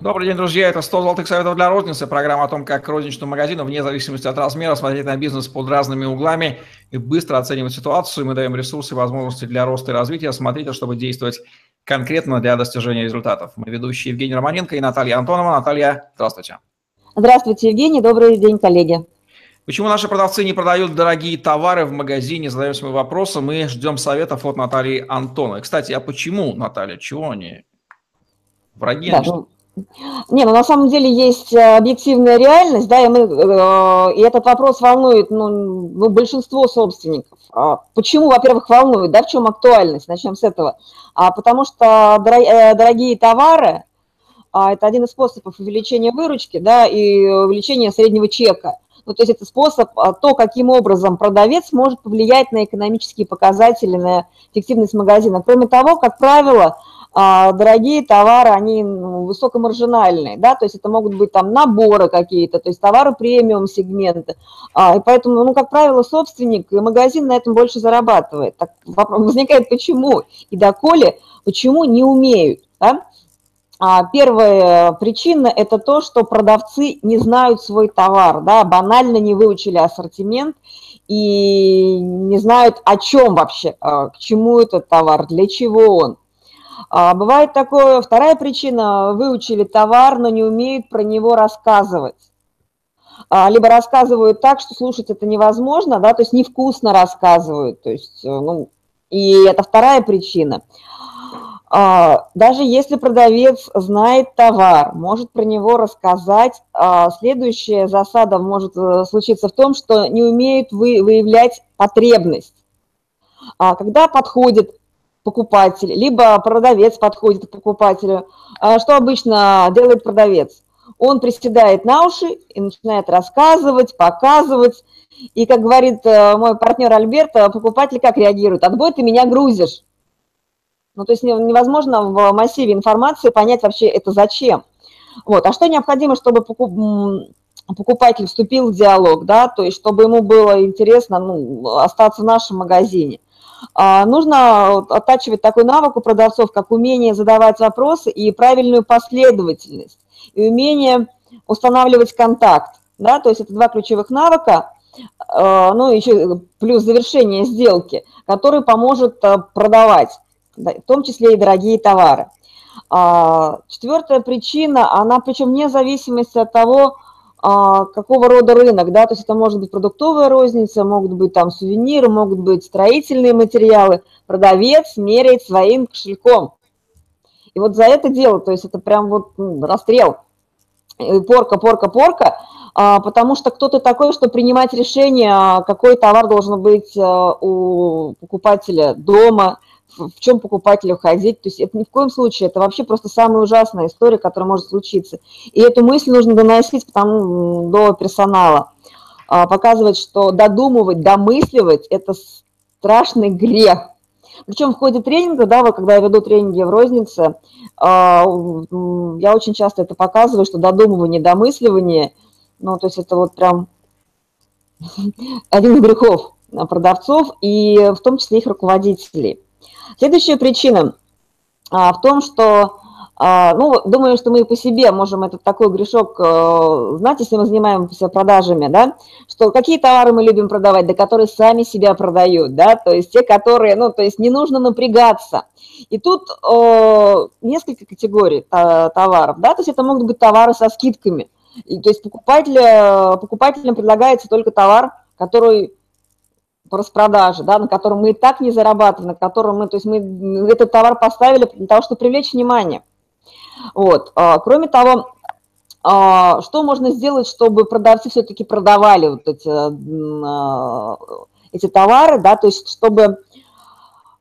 Добрый день, друзья. Это 100 золотых советов для розницы. Программа о том, как розничному магазину, вне зависимости от размера, смотреть на бизнес под разными углами и быстро оценивать ситуацию. Мы даем ресурсы и возможности для роста и развития. Смотрите, чтобы действовать конкретно для достижения результатов. Мы ведущие Евгений Романенко и Наталья Антонова. Наталья, здравствуйте. Здравствуйте, Евгений. Добрый день, коллеги. Почему наши продавцы не продают дорогие товары в магазине? Задаемся мы вопросом и ждем советов от Натальи Антоновой. Кстати, а почему, Наталья, чего они? Враги? Да, ну, не, ну на самом деле есть э, объективная реальность, да, и, мы, э, и этот вопрос волнует ну, ну, большинство собственников. А почему, во-первых, волнует, да, в чем актуальность, начнем с этого. А потому что э, дорогие товары а, – это один из способов увеличения выручки, да, и увеличения среднего чека. Ну, то есть это способ, а, то, каким образом продавец может повлиять на экономические показатели, на эффективность магазина. Кроме того, как правило, дорогие товары, они ну, высокомаржинальные, да, то есть это могут быть там наборы какие-то, то есть товары премиум сегменты, а, и поэтому, ну, как правило, собственник и магазин на этом больше зарабатывает. Так возникает почему и доколе, почему не умеют, да? А первая причина – это то, что продавцы не знают свой товар, да, банально не выучили ассортимент и не знают, о чем вообще, а, к чему этот товар, для чего он. А бывает такое, вторая причина, выучили товар, но не умеют про него рассказывать. А, либо рассказывают так, что слушать это невозможно, да, то есть невкусно рассказывают, то есть, э, ну, и это вторая причина. А, даже если продавец знает товар, может про него рассказать, а, следующая засада может э, случиться в том, что не умеют выявлять потребность. Когда подходит покупатель, либо продавец подходит к покупателю. А что обычно делает продавец? Он приседает на уши и начинает рассказывать, показывать. И, как говорит э, мой партнер Альберт, э, покупатель как реагирует? Отбой, ты меня грузишь. Ну, то есть невозможно в массиве информации понять вообще это зачем. Вот. А что необходимо, чтобы покупатель вступил в диалог, да, то есть чтобы ему было интересно ну, остаться в нашем магазине. А, нужно оттачивать такой навык у продавцов, как умение задавать вопросы и правильную последовательность, и умение устанавливать контакт. Да? То есть это два ключевых навыка, а, ну, еще плюс завершение сделки, который поможет а, продавать, в том числе и дорогие товары. Четвертая причина, она причем вне зависимости от того, какого рода рынок, да, то есть это может быть продуктовая розница, могут быть там сувениры, могут быть строительные материалы. Продавец меряет своим кошельком. И вот за это дело, то есть это прям вот ну, расстрел, порка, порка, порка, а, потому что кто-то такой, что принимать решение, а, какой товар должен быть у покупателя дома, в чем покупателю ходить. То есть это ни в коем случае, это вообще просто самая ужасная история, которая может случиться. И эту мысль нужно доносить потому, до персонала, а, показывать, что додумывать, домысливать – это страшный грех. Причем в ходе тренинга, да, вот когда я веду тренинги в рознице, а, я очень часто это показываю, что додумывание, домысливание, ну, то есть это вот прям один из грехов продавцов и в том числе их руководителей. Следующая причина а, в том, что, а, ну, думаю, что мы по себе можем этот такой грешок а, знать, если мы занимаемся продажами, да, что какие товары мы любим продавать, да которые сами себя продают, да, то есть те, которые, ну, то есть не нужно напрягаться. И тут э, несколько категорий товаров, да, то есть это могут быть товары со скидками, и, то есть покупатель, покупателям предлагается только товар, который по распродаже, да, на котором мы и так не зарабатываем, на котором мы, то есть мы этот товар поставили для того, чтобы привлечь внимание. Вот. А, кроме того, а, что можно сделать, чтобы продавцы все-таки продавали вот эти, а, эти товары, да, то есть чтобы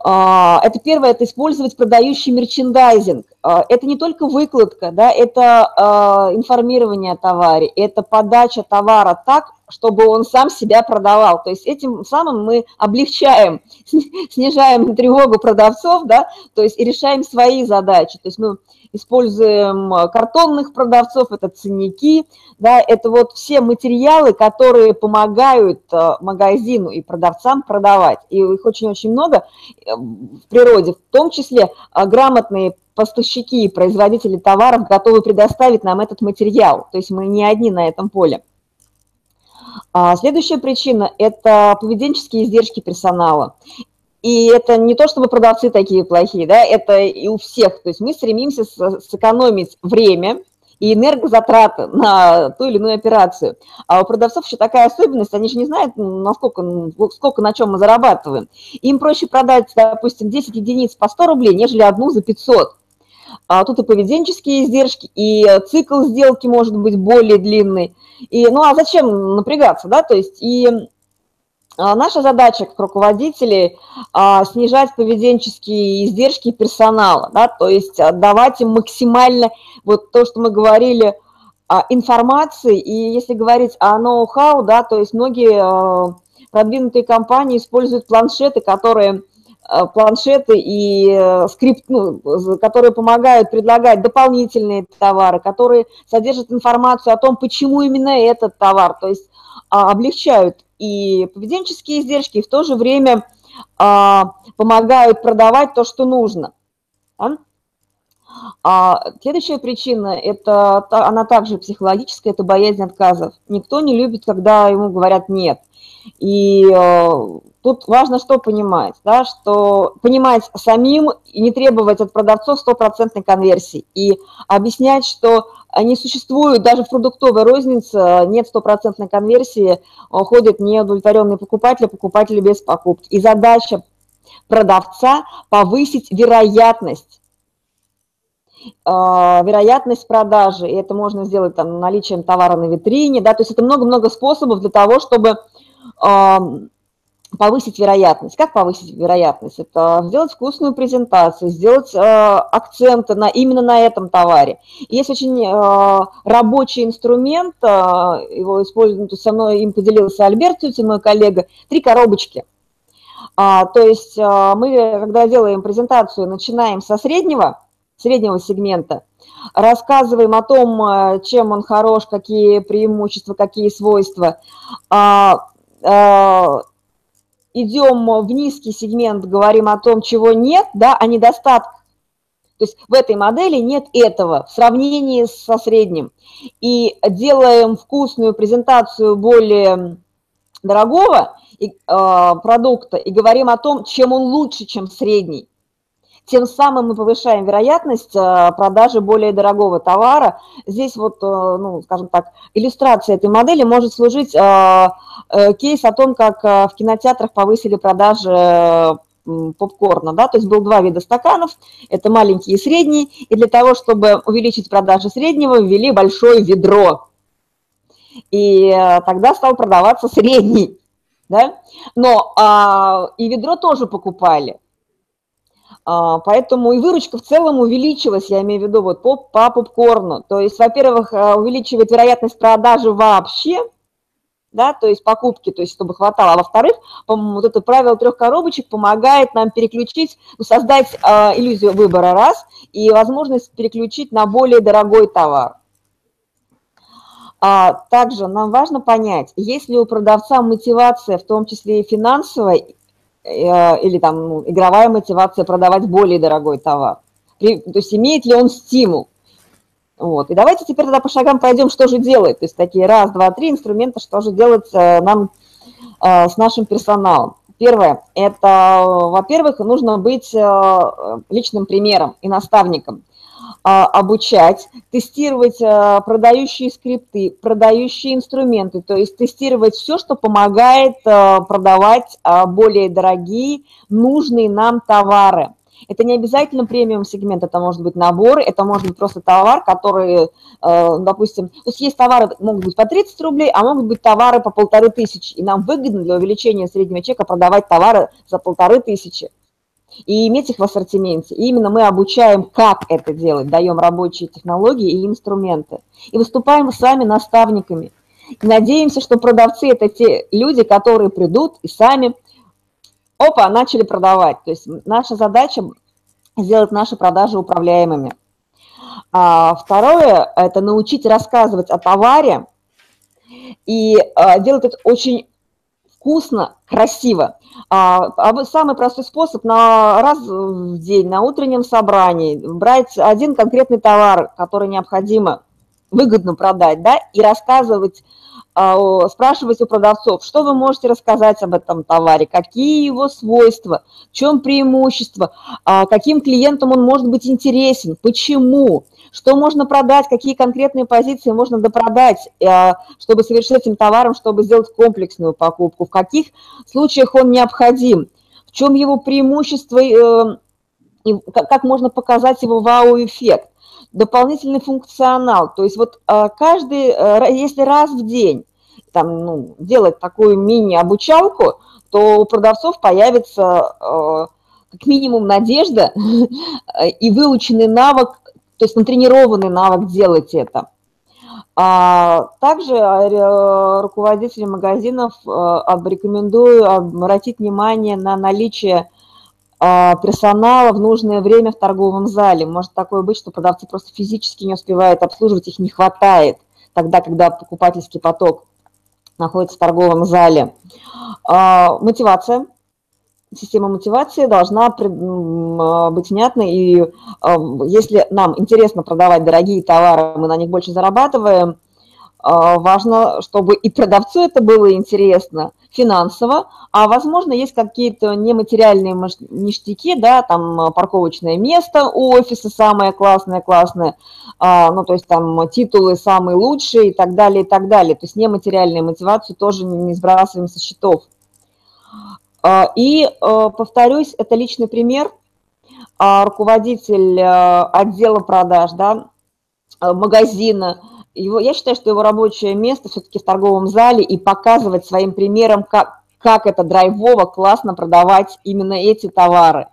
это первое, это использовать продающий мерчендайзинг. Это не только выкладка, да, это информирование о товаре, это подача товара так, чтобы он сам себя продавал. То есть этим самым мы облегчаем, снижаем тревогу продавцов, да, то есть и решаем свои задачи. То есть мы используем картонных продавцов, это ценники, да, это вот все материалы, которые помогают э, магазину и продавцам продавать. И их очень-очень много э, в природе, в том числе э, грамотные поставщики и производители товаров готовы предоставить нам этот материал. То есть мы не одни на этом поле. А следующая причина – это поведенческие издержки персонала. И это не то, чтобы продавцы такие плохие, да, это и у всех. То есть мы стремимся сэкономить время и энергозатраты на ту или иную операцию. А у продавцов еще такая особенность, они же не знают, насколько, сколько на чем мы зарабатываем. Им проще продать, допустим, 10 единиц по 100 рублей, нежели одну за 500. А тут и поведенческие издержки, и цикл сделки может быть более длинный. И, ну а зачем напрягаться, да, то есть и а, наша задача как руководителей а, снижать поведенческие издержки персонала, да, то есть давать им максимально вот то, что мы говорили, а, информации, и если говорить о ноу-хау, да, то есть многие продвинутые компании используют планшеты, которые планшеты и э, скрипт, ну, которые помогают предлагать дополнительные товары, которые содержат информацию о том, почему именно этот товар, то есть облегчают и поведенческие издержки, и в то же время а, помогают продавать то, что нужно. А следующая причина, это, она также психологическая, это боязнь отказов. Никто не любит, когда ему говорят «нет». И э, тут важно что понимать, да, что понимать самим и не требовать от продавцов стопроцентной конверсии. И объяснять, что не существует, даже в продуктовой рознице нет стопроцентной конверсии, ходят неудовлетворенные покупатели, покупатели без покупки. И задача продавца повысить вероятность а, вероятность продажи, и это можно сделать там наличием товара на витрине, да, то есть это много-много способов для того, чтобы повысить вероятность. Как повысить вероятность? Это сделать вкусную презентацию, сделать э, акценты на, именно на этом товаре. есть очень э, рабочий инструмент, э, его используют, со мной им поделился Альберт Тютин, мой коллега, три коробочки. А, то есть э, мы, когда делаем презентацию, начинаем со среднего, среднего сегмента, рассказываем о том, э, чем он хорош, какие преимущества, какие свойства, а, э, идем в низкий сегмент, говорим о том, чего нет, да, о недостатках. То есть в этой модели нет этого в сравнении со средним. И делаем вкусную презентацию более дорогого э, продукта и говорим о том, чем он лучше, чем средний. Тем самым мы повышаем вероятность э, продажи более дорогого товара. Здесь вот, э, ну, скажем так, иллюстрация этой модели может служить кейс о том, как в кинотеатрах повысили продажи попкорна, да, то есть был два вида стаканов, это маленький и средний, и для того, чтобы увеличить продажи среднего, ввели большое ведро, и тогда стал продаваться средний, да, но а, и ведро тоже покупали, а, поэтому и выручка в целом увеличилась, я имею в виду вот по, по попкорну. То есть, во-первых, э, увеличивает вероятность продажи вообще, да, то есть покупки, то есть чтобы хватало. А во-вторых, вот это правило трех коробочек помогает нам переключить, ну, создать э, иллюзию выбора раз и возможность переключить на более дорогой товар. А также нам важно понять, есть ли у продавца мотивация, в том числе и финансовая, Э, или там ну, игровая мотивация продавать более дорогой товар. При, то есть имеет ли он стимул. Вот. И давайте теперь тогда по шагам пойдем, что же делать. То есть такие раз, два, три инструмента, что же делать э, нам э, с нашим персоналом. Первое, это, во-первых, нужно быть личным примером и наставником. А, обучать, тестировать а, продающие скрипты, продающие инструменты, то есть тестировать все, что помогает а, продавать более дорогие, нужные нам товары. Это не обязательно премиум сегмент, это может быть набор, это может быть просто товар, который, допустим, то есть есть товары, могут быть по 30 рублей, а могут быть товары по полторы тысячи, и нам выгодно для увеличения среднего чека продавать товары за полторы тысячи и иметь их в ассортименте. И именно мы обучаем, как это делать, даем рабочие технологии и инструменты. И выступаем сами наставниками. И надеемся, что продавцы – это те люди, которые придут и сами, опа, начали продавать. То есть наша задача – сделать наши продажи управляемыми. А второе – это научить рассказывать о товаре и а, делать это очень вкусно, красиво. А, самый простой способ на раз в день, на утреннем собрании, брать один конкретный товар, который необходимо выгодно продать, да, и рассказывать, а, спрашивать у продавцов, что вы можете рассказать об этом товаре, какие его свойства, в чем преимущество, а, каким клиентам он может быть интересен, почему, что можно продать, какие конкретные позиции можно допродать, а, чтобы совершить этим товаром, чтобы сделать комплексную покупку, в каких случаях он необходим, в чем его преимущество, э, и как можно показать его вау-эффект дополнительный функционал. То есть вот а, каждый, э, если раз в день там, ну, делать такую мини-обучалку, то у продавцов появится э, как минимум надежда и выученный навык, то есть натренированный навык делать это. А также э, руководителям магазинов рекомендую обратить внимание на наличие персонала в нужное время в торговом зале. Может такое быть, что продавцы просто физически не успевают обслуживать, их не хватает тогда, когда покупательский поток находится в торговом зале. А, мотивация. Система мотивации должна а, быть внятной, и если нам интересно продавать дорогие товары, мы на них больше зарабатываем, важно, чтобы и продавцу это было интересно, финансово, а возможно есть какие-то нематериальные ништяки, да, там а, парковочное место у офиса самое классное, классное, а, ну, то есть там титулы самые лучшие и так далее, и так далее. То есть нематериальную мотивацию тоже не сбрасываем со счетов. А, и, а, повторюсь, это личный пример. А, руководитель а, отдела продаж, да, магазина – его, я считаю, что его рабочее место все-таки в торговом зале и показывать своим примером, как, как это драйвово, классно продавать именно эти товары.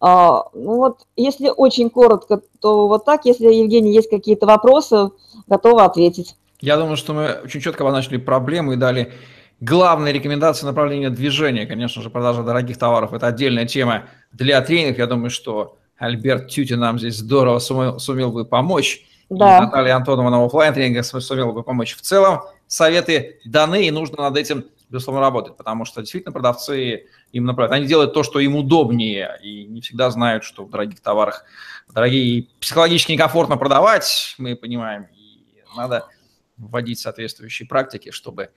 А, ну вот, если очень коротко, то вот так. Если, Евгений, есть какие-то вопросы, готова ответить. Я думаю, что мы очень четко обозначили проблему и дали главные рекомендации направления движения. Конечно же, продажа дорогих товаров – это отдельная тема для тренингов. Я думаю, что Альберт Тюти нам здесь здорово сумел, сумел бы помочь. Да. Наталья Антонова на офлайн тренинга сумела бы помочь. В целом советы даны, и нужно над этим, безусловно, работать, потому что действительно продавцы им направляют. Они делают то, что им удобнее, и не всегда знают, что в дорогих товарах дорогие психологически некомфортно продавать, мы понимаем, и надо вводить соответствующие практики, чтобы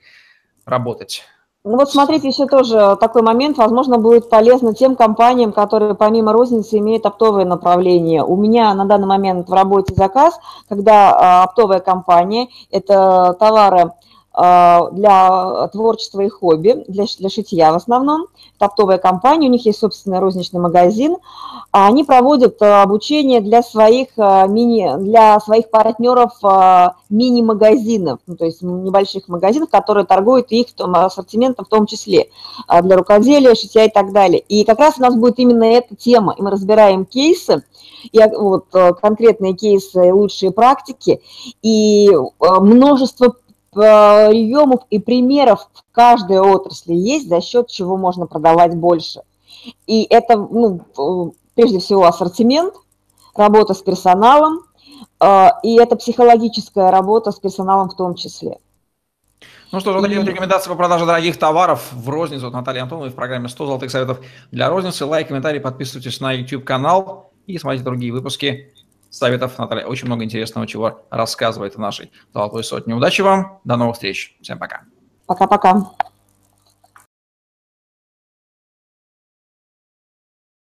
работать ну вот смотрите, еще тоже такой момент, возможно, будет полезно тем компаниям, которые помимо розницы имеют оптовое направление. У меня на данный момент в работе заказ, когда а, оптовая компания, это товары для творчества и хобби, для, для шитья в основном. Это оптовая компания, у них есть собственный розничный магазин. А они проводят а, обучение для своих, мини, для своих партнеров мини-магазинов, ну, то есть небольших магазинов, которые торгуют их ассортиментом в том числе для рукоделия, шитья и так далее. И как раз у нас будет именно эта тема, и мы разбираем кейсы, и вот конкретные кейсы, лучшие практики, и множество приемов и примеров в каждой отрасли есть, за счет чего можно продавать больше. И это, ну, прежде всего, ассортимент, работа с персоналом, э, и это психологическая работа с персоналом в том числе. Ну что ж, вот такие рекомендации по продаже дорогих товаров в розницу от Натальи Антоновой в программе 100 золотых советов для розницы. Лайк, комментарий, подписывайтесь на YouTube-канал и смотрите другие выпуски советов. Наталья очень много интересного, чего рассказывает о нашей золотой сотне. Удачи вам, до новых встреч. Всем пока. Пока-пока.